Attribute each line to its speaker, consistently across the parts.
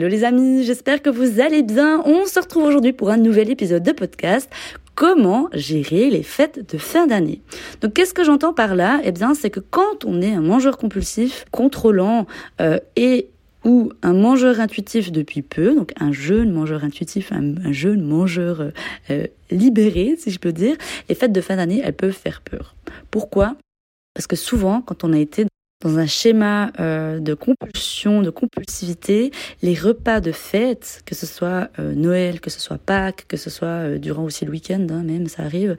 Speaker 1: Hello les amis, j'espère que vous allez bien. On se retrouve aujourd'hui pour un nouvel épisode de podcast. Comment gérer les fêtes de fin d'année Donc qu'est-ce que j'entends par là? Eh bien c'est que quand on est un mangeur compulsif, contrôlant euh, et ou un mangeur intuitif depuis peu, donc un jeune mangeur intuitif, un, jeune mangeur euh, euh, libéré, si je peux dire, les fêtes de fin d'année, elles peuvent faire peur. Pourquoi? Parce que souvent, quand on a été dans un schéma euh, de compulsion, de compulsivité, les repas de fête, que ce soit euh, Noël, que ce soit Pâques, que ce soit euh, durant aussi le week-end, hein, même ça arrive,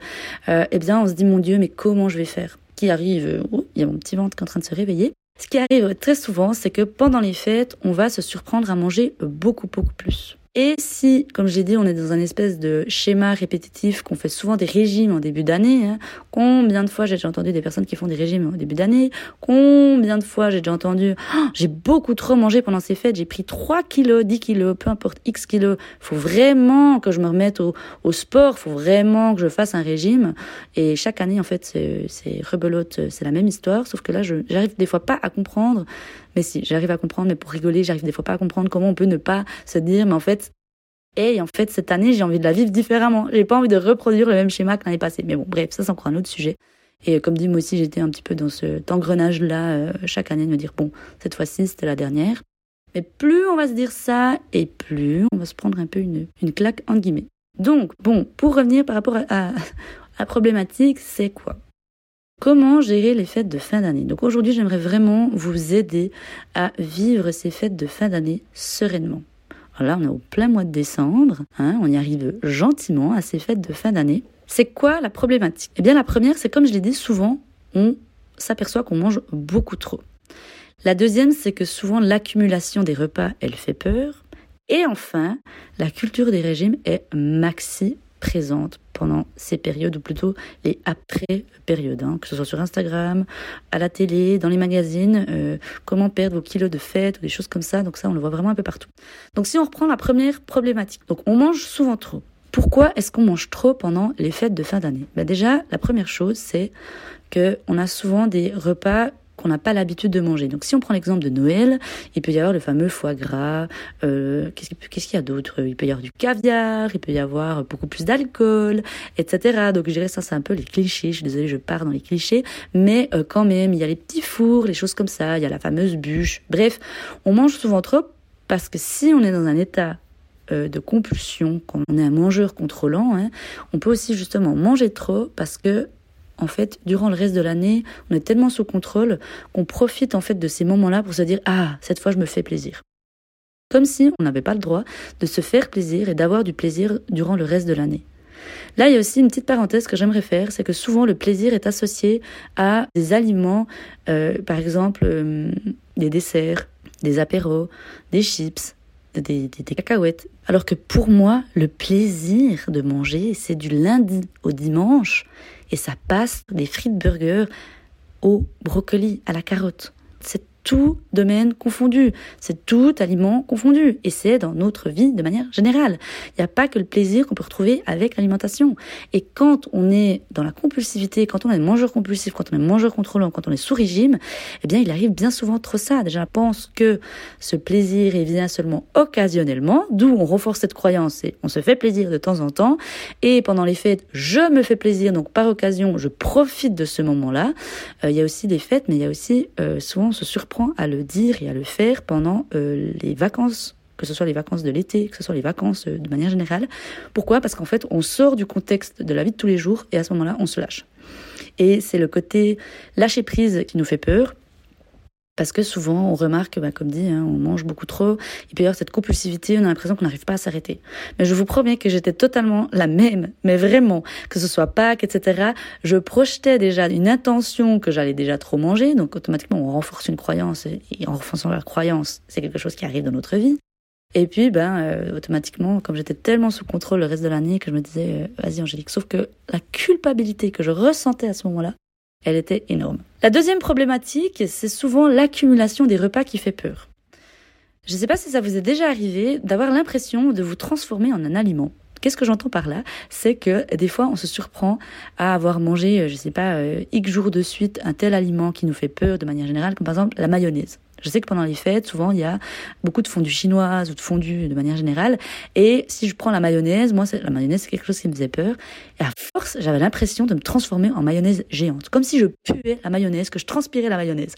Speaker 1: eh bien on se dit mon Dieu, mais comment je vais faire? Qui arrive oh, Il y a mon petit ventre qui est en train de se réveiller. Ce qui arrive très souvent, c'est que pendant les fêtes, on va se surprendre à manger beaucoup beaucoup plus. Et si, comme j'ai dit, on est dans un espèce de schéma répétitif, qu'on fait souvent des régimes en début d'année, hein, combien de fois j'ai déjà entendu des personnes qui font des régimes en début d'année, combien de fois j'ai déjà entendu, oh, j'ai beaucoup trop mangé pendant ces fêtes, j'ai pris 3 kilos, 10 kilos, peu importe X kilos, faut vraiment que je me remette au, au sport, faut vraiment que je fasse un régime. Et chaque année, en fait, c'est rebelote, c'est la même histoire, sauf que là, j'arrive des fois pas à comprendre mais si, j'arrive à comprendre, mais pour rigoler, j'arrive des fois pas à comprendre comment on peut ne pas se dire, mais en fait, et en fait, cette année, j'ai envie de la vivre différemment. J'ai pas envie de reproduire le même schéma que l'année passée. Mais bon, bref, ça, c'est encore un autre sujet. Et comme dit, moi aussi, j'étais un petit peu dans cet engrenage-là, euh, chaque année, de me dire, bon, cette fois-ci, c'était la dernière. Mais plus on va se dire ça, et plus on va se prendre un peu une, claque, entre guillemets. Donc, bon, pour revenir par rapport à la problématique, c'est quoi? Comment gérer les fêtes de fin d'année Donc aujourd'hui, j'aimerais vraiment vous aider à vivre ces fêtes de fin d'année sereinement. Alors là, on est au plein mois de décembre, hein, on y arrive gentiment à ces fêtes de fin d'année. C'est quoi la problématique? Eh bien, la première, c'est comme je l'ai dit souvent, on s'aperçoit qu'on mange beaucoup trop. La deuxième, c'est que souvent l'accumulation des repas, elle fait peur. Et enfin, la culture des régimes est maxi présente pendant ces périodes, ou plutôt les après-périodes, hein, que ce soit sur Instagram, à la télé, dans les magazines, euh, comment perdre vos kilos de fête, ou des choses comme ça. Donc ça, on le voit vraiment un peu partout. Donc si on reprend la première problématique, donc on mange souvent trop. Pourquoi est-ce qu'on mange trop pendant les fêtes de fin d'année? Ben Déjà, la première chose, c'est que on a souvent des repas qu'on n'a pas l'habitude de manger. Donc si on prend l'exemple de Noël, il peut y avoir le fameux foie gras, euh, qu'est-ce qu'il y a d'autre? Il peut y avoir du caviar, il peut y avoir beaucoup plus d'alcool, etc. Donc je dirais ça c'est un peu les clichés, je suis désolée je pars dans les clichés, mais euh, quand même il y a les petits fours, les choses comme ça, il y a la fameuse bûche. Bref, on mange souvent trop parce que si on est dans un état euh, de compulsion, quand on est un mangeur contrôlant, hein, on peut aussi justement manger trop parce que en fait, durant le reste de l'année, on est tellement sous contrôle qu'on profite en fait de ces moments-là pour se dire ah cette fois je me fais plaisir. Comme si on n'avait pas le droit de se faire plaisir et d'avoir du plaisir durant le reste de l'année. Là, il y a aussi une petite parenthèse que j'aimerais faire, c'est que souvent le plaisir est associé à des aliments, euh, par exemple euh, des desserts, des apéros, des chips, des, des, cacahuètes. Alors que pour moi, le plaisir de manger, c'est du lundi au dimanche et ça passe des frites burgers au brocoli, à la carotte. Tout domaine confondu, c'est tout aliment confondu, et c'est dans notre vie de manière générale. Il n'y a pas que le plaisir qu'on peut retrouver avec l'alimentation. Et quand on est dans la compulsivité, quand on est mangeur compulsif, quand on est mangeur contrôlant, quand on est sous régime, eh bien, il arrive bien souvent trop ça. Déjà, pense que ce plaisir, il vient seulement occasionnellement, d'où on renforce cette croyance et on se fait plaisir de temps en temps. Et pendant les fêtes, je me fais plaisir, donc par occasion, je profite de ce moment-là. Euh, il y a aussi des fêtes, mais il y a aussi euh, souvent ce surprise à le dire et à le faire pendant euh, les vacances que ce soit les vacances de l'été, que ce soit les vacances euh, de manière générale. Pourquoi? Parce qu'en fait, on sort du contexte de la vie de tous les jours et à ce moment-là, on se lâche. Et c'est le côté lâcher prise qui nous fait peur. Parce que souvent, on remarque, bah, comme dit, hein, on mange beaucoup trop. Il peut y cette compulsivité, on a l'impression qu'on n'arrive pas à s'arrêter. Mais je vous promets que j'étais totalement la même, mais vraiment, que ce soit Pâques, etc. Je projetais déjà une intention que j'allais déjà trop manger, donc automatiquement on renforce une croyance, et en renforçant la croyance, c'est quelque chose qui arrive dans notre vie. Et puis, ben, euh, automatiquement, comme j'étais tellement sous contrôle le reste de l'année que je me disais, euh, vas-y Angélique, sauf que la culpabilité que je ressentais à ce moment-là, elle était énorme. La deuxième problématique, c'est souvent l'accumulation des repas qui fait peur. Je ne sais pas si ça vous est déjà arrivé d'avoir l'impression de vous transformer en un aliment. Qu'est-ce que j'entends par là? C'est que des fois, on se surprend à avoir mangé, euh, je sais pas, euh, X jours de suite un tel aliment qui nous fait peur de manière générale, comme par exemple la mayonnaise. Je sais que pendant les fêtes, souvent, il y a beaucoup de fondue chinoise ou de fondue de manière générale. Et si je prends la mayonnaise, moi, la mayonnaise, c'est quelque chose qui me faisait peur. Et à force, j'avais l'impression de me transformer en mayonnaise géante. Comme si je puais la mayonnaise, que je transpirais la mayonnaise.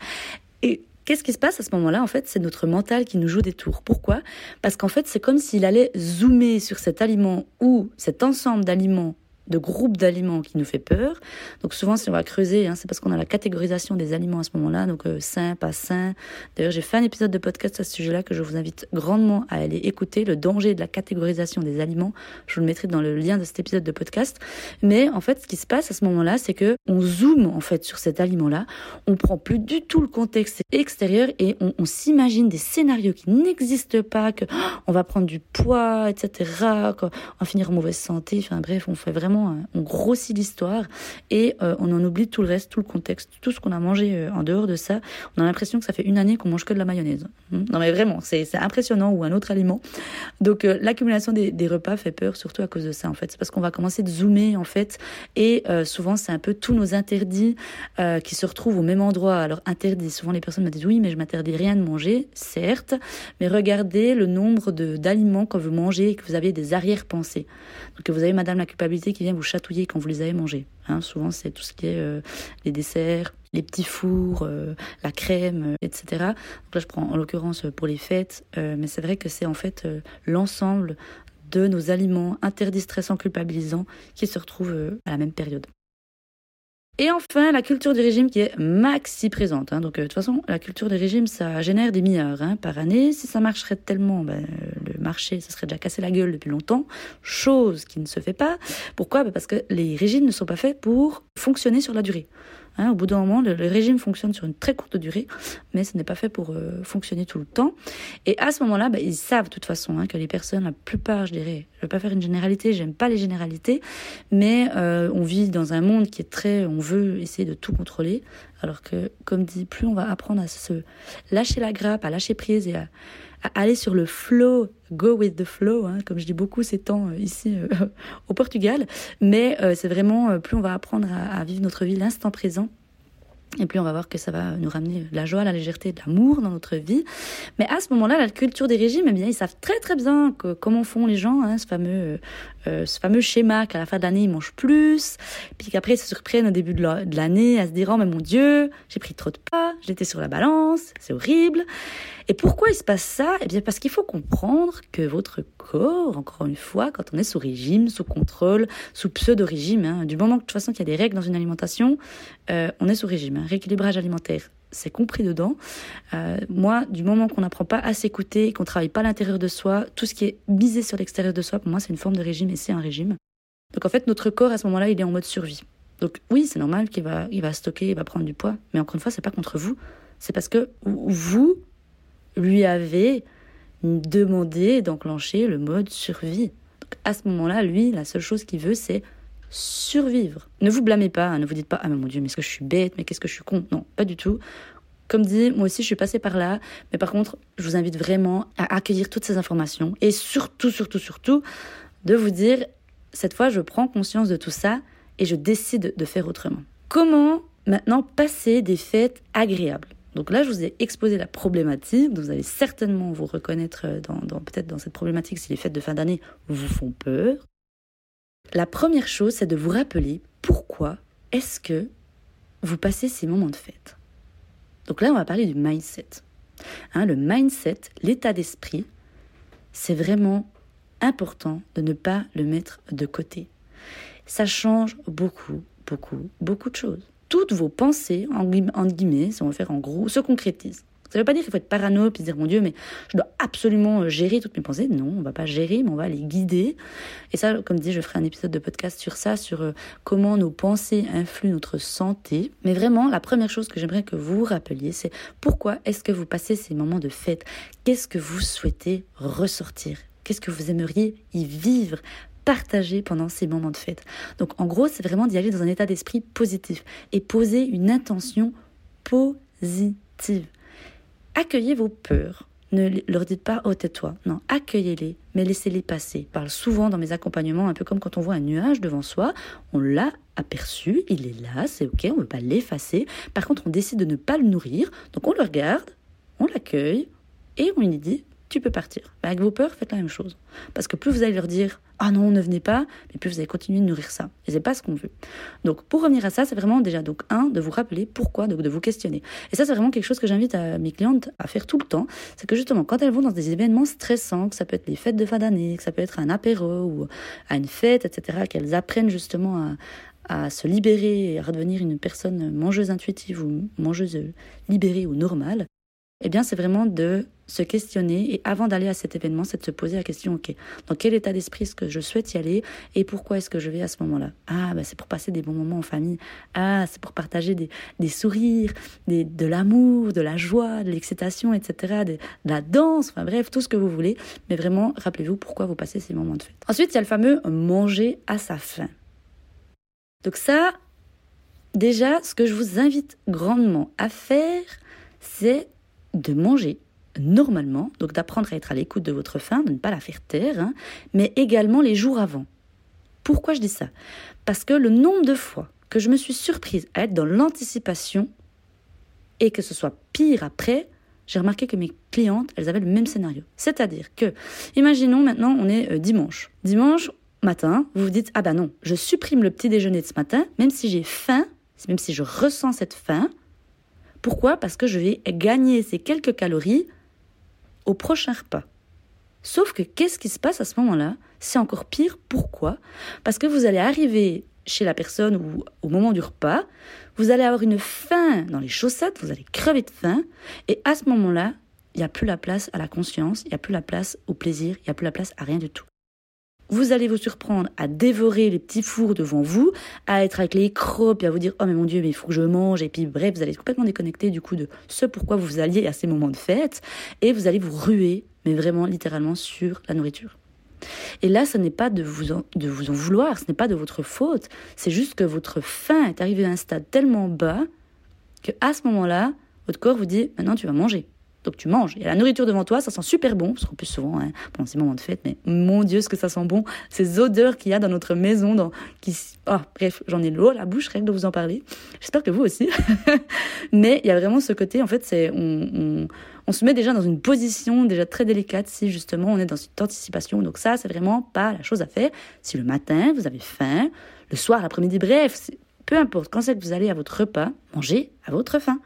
Speaker 1: Et Qu'est-ce qui se passe à ce moment-là? En fait, c'est notre mental qui nous joue des tours. Pourquoi? Parce qu'en fait, c'est comme s'il allait zoomer sur cet aliment ou cet ensemble d'aliments de groupe d'aliments qui nous fait peur. Donc souvent, si on va creuser, hein, c'est parce qu'on a la catégorisation des aliments à ce moment-là, donc euh, sain, pas sain. D'ailleurs, j'ai fait un épisode de podcast à ce sujet-là que je vous invite grandement à aller écouter, le danger de la catégorisation des aliments. Je vous le mettrai dans le lien de cet épisode de podcast. Mais en fait, ce qui se passe à ce moment-là, c'est que on zoome en fait sur cet aliment-là, on prend plus du tout le contexte extérieur et on, on s'imagine des scénarios qui n'existent pas, que oh, on va prendre du poids, etc., qu'on va finir en mauvaise santé. Enfin bref, on fait vraiment Hein. on grossit l'histoire et euh, on en oublie tout le reste, tout le contexte, tout ce qu'on a mangé euh, en dehors de ça. On a l'impression que ça fait une année qu'on mange que de la mayonnaise. Hein. Non mais vraiment, c'est impressionnant ou un autre aliment. Donc euh, l'accumulation des, repas fait peur surtout à cause de ça en fait. C'est parce qu'on va commencer de zoomer en fait et souvent c'est un peu tous nos interdits qui se retrouvent au même endroit. Alors interdits, souvent les personnes me disent oui mais je m'interdis rien de manger, certes, mais regardez le nombre d'aliments que vous mangez et que vous avez des arrière-pensées. Donc vous avez madame la culpabilité qui vous chatouiller quand vous les avez mangés. Hein. souvent, c'est tout ce qui est euh, les desserts, les petits fours, euh, la crème, euh, etc. Donc là, je prends en l'occurrence pour les fêtes, mais c'est vrai que c'est en fait l'ensemble de nos aliments interdits, stressants, culpabilisants qui se retrouvent à la même période. Et enfin, la culture du régime qui est maxi présente. Hein. Donc, de toute façon, la culture du régime, ça génère des milliards hein, par année. Si ça marcherait tellement, ben, marché, ça serait déjà cassé la gueule depuis longtemps. Chose qui ne se fait pas. Pourquoi? Ben, Parce que les régimes ne sont pas faits pour fonctionner sur la durée. Hein, au bout d'un moment, le, régime fonctionne sur une très courte durée, mais ce n'est pas fait pour euh, fonctionner tout le temps. Et à ce moment-là, bah, ils savent de toute façon hein, que les personnes, la plupart, je dirais, je ne vais pas faire une généralité, j'aime pas les généralités, mais euh, on vit dans un monde qui est très, on veut essayer de tout contrôler, alors que, comme dit, plus on va apprendre à se lâcher la grappe, à lâcher prise et à aller sur le flow, go with the flow, hein, comme je dis beaucoup ces temps euh, ici euh, au Portugal. Mais euh, c'est vraiment, plus on va apprendre à, vivre notre vie l'instant présent, et plus on va voir que ça va nous ramener la joie, la légèreté, de l'amour dans notre vie. Mais à ce moment-là, la culture des régimes, eh bien, ils savent très très bien comment font les gens, hein, ce fameux ce fameux schéma qu'à la fin de l'année ils mangent plus, puis qu'après ils se surprennent au début de l'année à se dire oh mais mon Dieu, j'ai pris trop de pas, j'étais sur la balance, c'est horrible. Et pourquoi il se passe ça? Eh bien parce qu'il faut comprendre que votre corps, encore une fois, quand on est sous régime, sous contrôle, sous pseudo-régime, hein, du moment que de toute façon qu'il y a des règles dans une alimentation, euh, on est sous régime, hein, rééquilibrage alimentaire c'est compris dedans. Euh, moi, du moment qu'on n'apprend pas à s'écouter, qu'on travaille pas à l'intérieur de soi, tout ce qui est misé sur l'extérieur de soi, pour moi, c'est une forme de régime et c'est un régime. Donc en fait, notre corps à ce moment-là, il est en mode survie. Donc oui, c'est normal qu'il va, il va stocker, il va prendre du poids, mais encore une fois, c'est pas contre vous. C'est parce que vous, lui avez demandé d'enclencher le mode survie. Donc à ce moment-là, lui, la seule chose qu'il veut, c'est survivre. Ne vous blâmez pas, hein, ne vous dites pas ah mais mon dieu, mais est-ce que je suis bête, mais qu'est-ce que je suis con? Non, pas du tout. Comme dit, moi aussi je suis passée par là, mais par contre, je vous invite vraiment à accueillir toutes ces informations et surtout, surtout, surtout, de vous dire cette fois je prends conscience de tout ça et je décide de faire autrement. Comment maintenant passer des fêtes agréables? Donc là, je vous ai exposé la problématique. vous allez certainement vous reconnaître dans, peut-être dans cette problématique si les fêtes de fin d'année vous font peur. La première chose, c'est de vous rappeler pourquoi est-ce que vous passez ces moments de fête. Donc là, on va parler du mindset. Hein, le mindset, l'état d'esprit, c'est vraiment important de ne pas le mettre de côté. Ça change beaucoup, beaucoup, beaucoup de choses toutes vos pensées, en guillemets, si on veut faire en gros, se concrétisent. Ça ne veut pas dire qu'il faut être parano puis se dire mon Dieu, mais je dois absolument euh, gérer toutes mes pensées. Non, on va pas gérer, mais on va les guider. Et ça, comme dit, je ferai un épisode de podcast sur ça, sur euh, comment nos pensées influent notre santé. Mais vraiment, la première chose que j'aimerais que vous rappeliez, c'est pourquoi est-ce que vous passez ces moments de fête? Qu'est-ce que vous souhaitez ressortir? Qu'est-ce que vous aimeriez y vivre partager pendant ces moments de fête? Donc en gros, c'est vraiment d'y aller dans un état d'esprit positif et poser une intention positive. Accueillez vos peurs. Ne leur dites pas oh tais-toi. Non, accueillez-les, mais laissez-les passer. Je parle souvent dans mes accompagnements, un peu comme quand on voit un nuage devant soi, on l'a aperçu, il est là, c'est ok, on ne veut pas l'effacer. Par contre, on décide de ne pas le nourrir, donc on le regarde, on l'accueille et on lui dit tu peux partir. Avec vos peurs, faites la même chose. Parce que plus vous allez leur dire ah non, ne venez pas, mais plus vous allez continuer de nourrir ça. Et c'est pas ce qu'on veut. Donc pour revenir à ça, c'est vraiment déjà donc un de vous rappeler pourquoi, donc de vous questionner. Et ça c'est vraiment quelque chose que j'invite à mes clientes à faire tout le temps, c'est que justement quand elles vont dans des événements stressants, que ça peut être les fêtes de fin d'année, que ça peut être un apéro ou à une fête, etc., qu'elles apprennent justement à, à se libérer et à redevenir une personne mangeuse intuitive ou mangeuse libérée ou normale, eh bien, c'est vraiment de se questionner et avant d'aller à cet événement, c'est de se poser la question, ok, dans quel état d'esprit est-ce que je souhaite y aller et pourquoi est-ce que je vais à ce moment-là? Ah, bah, c'est pour passer des bons moments en famille. Ah, c'est pour partager des, des sourires, de l'amour, de la joie, de l'excitation, etc., de, la danse, enfin bref, tout ce que vous voulez. Mais vraiment, rappelez-vous pourquoi vous passez ces moments de fête. Ensuite, il y a le fameux manger à sa faim. Donc ça, déjà, ce que je vous invite grandement à faire, c'est de manger normalement, donc d'apprendre à être à l'écoute de votre faim, de ne pas la faire taire, hein, mais également les jours avant. Pourquoi je dis ça? Parce que le nombre de fois que je me suis surprise à être dans l'anticipation et que ce soit pire après, j'ai remarqué que mes clientes, elles avaient le même scénario. C'est-à-dire que, imaginons maintenant, on est euh, dimanche. Dimanche matin, vous vous dites, ah ben non, je supprime le petit déjeuner de ce matin, même si j'ai faim, même si je ressens cette faim, pourquoi Parce que je vais gagner ces quelques calories au prochain repas. Sauf que qu'est-ce qui se passe à ce moment-là? C'est encore pire. Pourquoi? Parce que vous allez arriver chez la personne ou au moment du repas, vous allez avoir une faim dans les chaussettes, vous allez crever de faim, et à ce moment-là, il n'y a plus la place à la conscience, il n'y a plus la place au plaisir, il n'y a plus la place à rien du tout vous allez vous surprendre à dévorer les petits fours devant vous, à être avec les crocs, et à vous dire oh mais mon dieu mais il faut que je mange et puis bref vous allez être complètement déconnecté du coup de ce pourquoi vous alliez à ces moments de fête et vous allez vous ruer mais vraiment littéralement sur la nourriture. Et là, ce n'est pas de vous, en, de vous en vouloir, ce n'est pas de votre faute, c'est juste que votre faim est arrivée à un stade tellement bas que à ce moment-là, votre corps vous dit maintenant tu vas manger. Donc tu manges. Il y a la nourriture devant toi, ça sent super bon, parce qu'en plus souvent, hein, pendant ces moments de fête, mais mon Dieu, ce que ça sent bon, ces odeurs qu'il y a dans notre maison, qui, oh, bref, j'en ai l'eau à la bouche, rien que de vous en parler. J'espère que vous aussi. mais il y a vraiment ce côté, en fait, c'est, on, se met déjà dans une position déjà très délicate si justement on est dans cette anticipation. Donc ça, c'est vraiment pas la chose à faire. Si le matin, vous avez faim, le soir, l'après-midi, bref, peu importe, quand c'est que vous allez à votre repas, mangez à votre faim.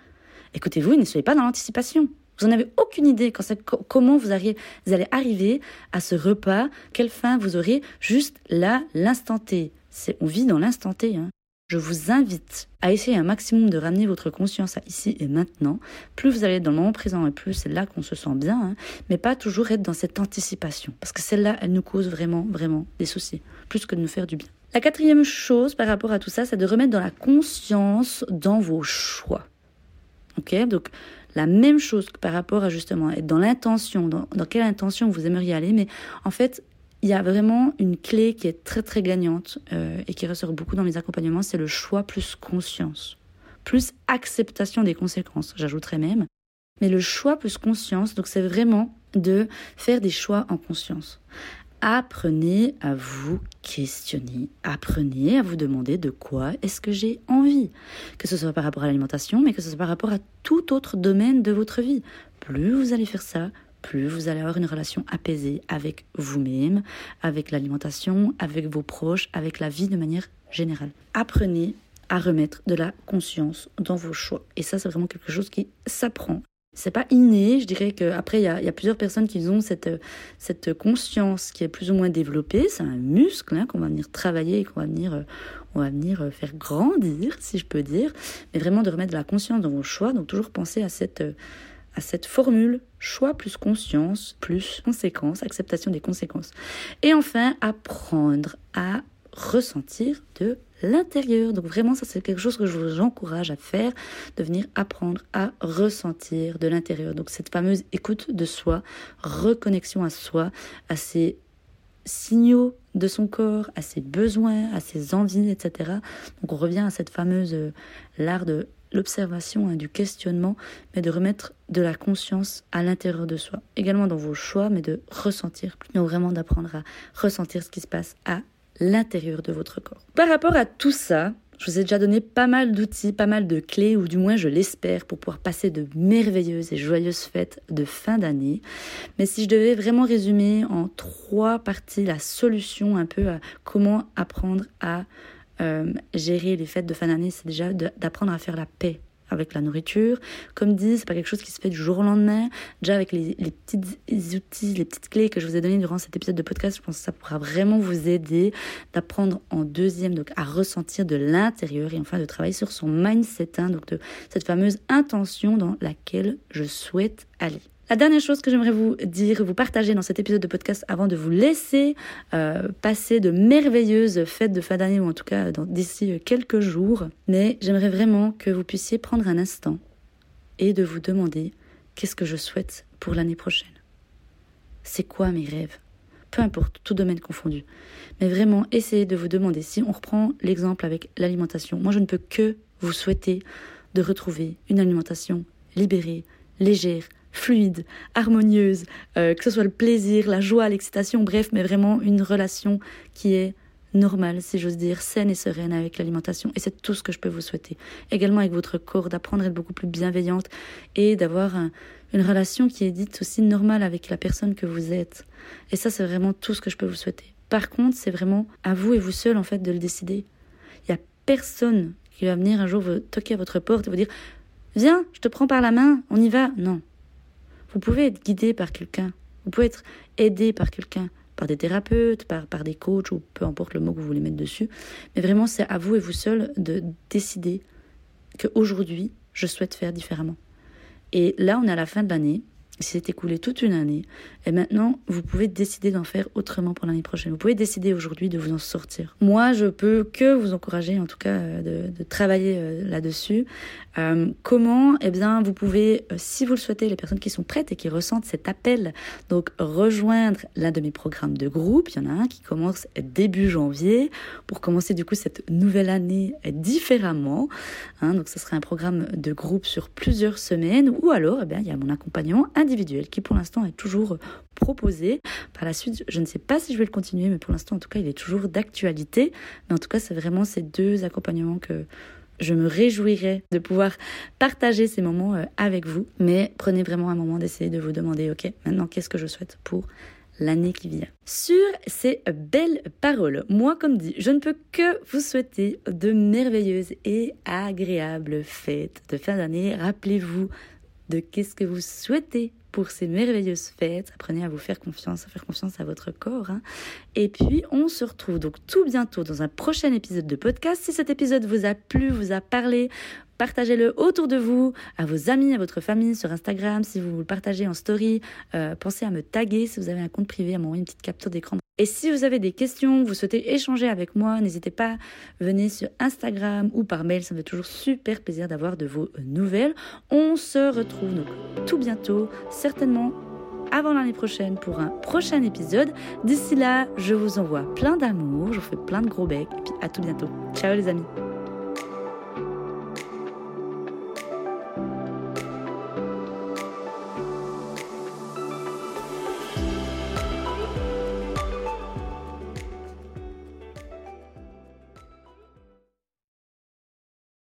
Speaker 1: Écoutez-vous ne soyez pas dans l'anticipation. Vous n'en avez aucune idée quand comment vous, allez arriver à ce repas, quelle fin vous aurez juste là, l'instant T. on vit dans l'instant T. Hein. Je vous invite à essayer un maximum de ramener votre conscience à ici et maintenant. Plus vous allez être dans le moment présent et plus c'est là qu'on se sent bien, hein. mais pas toujours être dans cette anticipation. Parce que celle-là, elle nous cause vraiment, vraiment des soucis, plus que de nous faire du bien. La quatrième chose par rapport à tout ça, c'est de remettre dans la conscience dans vos choix. Ok? Donc, la même chose par rapport à justement être dans l'intention, dans, quelle intention vous aimeriez aller, mais en fait, il y a vraiment une clé qui est très très gagnante euh, et qui ressort beaucoup dans mes accompagnements, c'est le choix plus conscience, plus acceptation des conséquences, j'ajouterais même. Mais le choix plus conscience, donc c'est vraiment de faire des choix en conscience apprenez à vous questionner, apprenez à vous demander de quoi est-ce que j'ai envie, que ce soit par rapport à l'alimentation, mais que ce soit par rapport à tout autre domaine de votre vie. Plus vous allez faire ça, plus vous allez avoir une relation apaisée avec vous-même, avec l'alimentation, avec vos proches, avec la vie de manière générale. Apprenez à remettre de la conscience dans vos choix. Et ça, c'est vraiment quelque chose qui s'apprend c'est pas inné. Je dirais qu'après, il y a, plusieurs personnes qui ont cette, conscience qui est plus ou moins développée. C'est un muscle hein, qu'on va venir travailler et qu'on va venir, euh, euh, faire grandir, si je peux dire. Mais vraiment de remettre de la conscience dans vos choix. Donc toujours penser à cette, à cette formule choix plus conscience plus conséquence, acceptation des conséquences. Et enfin, apprendre à ressentir de l'intérieur. Donc vraiment, ça c'est quelque chose que je vous encourage à faire, de venir apprendre à ressentir de l'intérieur. Donc cette fameuse écoute de soi, reconnexion à soi, à ses signaux de son corps, à ses besoins, à ses envies, etc. Donc on revient à cette fameuse euh, l'art de l'observation, hein, du questionnement, mais de remettre de la conscience à l'intérieur de soi. Également dans vos choix, mais de ressentir. Donc vraiment d'apprendre à ressentir ce qui se passe à l'intérieur de votre corps. Par rapport à tout ça, je vous ai déjà donné pas mal d'outils, pas mal de clés, ou du moins je l'espère, pour pouvoir passer de merveilleuses et joyeuses fêtes de fin d'année. Mais si je devais vraiment résumer en trois parties la solution un peu à comment apprendre à euh, gérer les fêtes de fin d'année, c'est déjà d'apprendre à faire la paix avec la nourriture. Comme dit, c'est pas quelque chose qui se fait du jour au lendemain. Déjà avec les, les petits outils, les petites clés que je vous ai données durant cet épisode de podcast, je pense que ça pourra vraiment vous aider d'apprendre en deuxième, donc à ressentir de l'intérieur et enfin de travailler sur son mindset, hein, donc de cette fameuse intention dans laquelle je souhaite aller. La dernière chose que j'aimerais vous dire, vous partager dans cet épisode de podcast avant de vous laisser euh, passer de merveilleuses fêtes de fin d'année ou en tout cas d'ici quelques jours, mais j'aimerais vraiment que vous puissiez prendre un instant et de vous demander qu'est-ce que je souhaite pour l'année prochaine? C'est quoi mes rêves? Peu importe, tout domaine confondu. Mais vraiment, essayez de vous demander, si on reprend l'exemple avec l'alimentation, moi je ne peux que vous souhaiter de retrouver une alimentation libérée, légère, fluide, harmonieuse, euh, que ce soit le plaisir, la joie, l'excitation, bref, mais vraiment une relation qui est normale, si j'ose dire, saine et sereine avec l'alimentation. Et c'est tout ce que je peux vous souhaiter. Également avec votre corps, d'apprendre à être beaucoup plus bienveillante et d'avoir une relation qui est dite aussi normale avec la personne que vous êtes. Et ça, c'est vraiment tout ce que je peux vous souhaiter. Par contre, c'est vraiment à vous et vous seul, en fait, de le décider. Il n'y a personne qui va venir un jour vous toquer à votre porte et vous dire Viens, je te prends par la main, on y va. Non. Vous pouvez être guidé par quelqu'un, vous pouvez être aidé par quelqu'un, par des thérapeutes, par, des coachs ou peu importe le mot que vous voulez mettre dessus. Mais vraiment, c'est à vous et vous seul de décider qu'aujourd'hui, je souhaite faire différemment. Et là, on est à la fin de l'année. Il s'est écoulé toute une année. Et maintenant, vous pouvez décider d'en faire autrement pour l'année prochaine. Vous pouvez décider aujourd'hui de vous en sortir. Moi, je peux que vous encourager, en tout cas, de, de travailler euh, là-dessus. Euh, comment? Eh bien, vous pouvez, euh, si vous le souhaitez, les personnes qui sont prêtes et qui ressentent cet appel, donc rejoindre l'un de mes programmes de groupe. Il y en a un qui commence début janvier pour commencer du coup cette nouvelle année différemment. Hein, donc, ce serait un programme de groupe sur plusieurs semaines. Ou alors, eh bien, il y a mon accompagnement individuel qui, pour l'instant, est toujours proposé. Par la suite, je ne sais pas si je vais le continuer, mais pour l'instant, en tout cas, il est toujours d'actualité. Mais en tout cas, c'est vraiment ces deux accompagnements que je me réjouirais de pouvoir partager ces moments euh, avec vous. Mais prenez vraiment un moment d'essayer de vous demander, ok, maintenant qu'est-ce que je souhaite pour l'année qui vient? Sur ces belles paroles, moi comme dit, je ne peux que vous souhaiter de merveilleuses et agréables fêtes de fin d'année. Rappelez-vous de qu'est-ce que vous souhaitez pour ces merveilleuses fêtes. Apprenez à vous faire confiance, à faire confiance à votre corps. Hein. Et puis, on se retrouve donc tout bientôt dans un prochain épisode de podcast. Si cet épisode vous a plu, vous a parlé, partagez-le autour de vous, à vos amis, à votre famille, sur Instagram. Si vous le partagez en story, euh, pensez à me taguer si vous avez un compte privé, à m'envoyer une petite capture d'écran. Et si vous avez des questions, vous souhaitez échanger avec moi, n'hésitez pas, venez sur Instagram ou par mail, ça me fait toujours super plaisir d'avoir de vos nouvelles. On se retrouve donc tout bientôt, certainement avant l'année prochaine pour un prochain épisode. D'ici là, je vous envoie plein d'amour, je vous fais plein de gros becs et puis à tout bientôt. Ciao les amis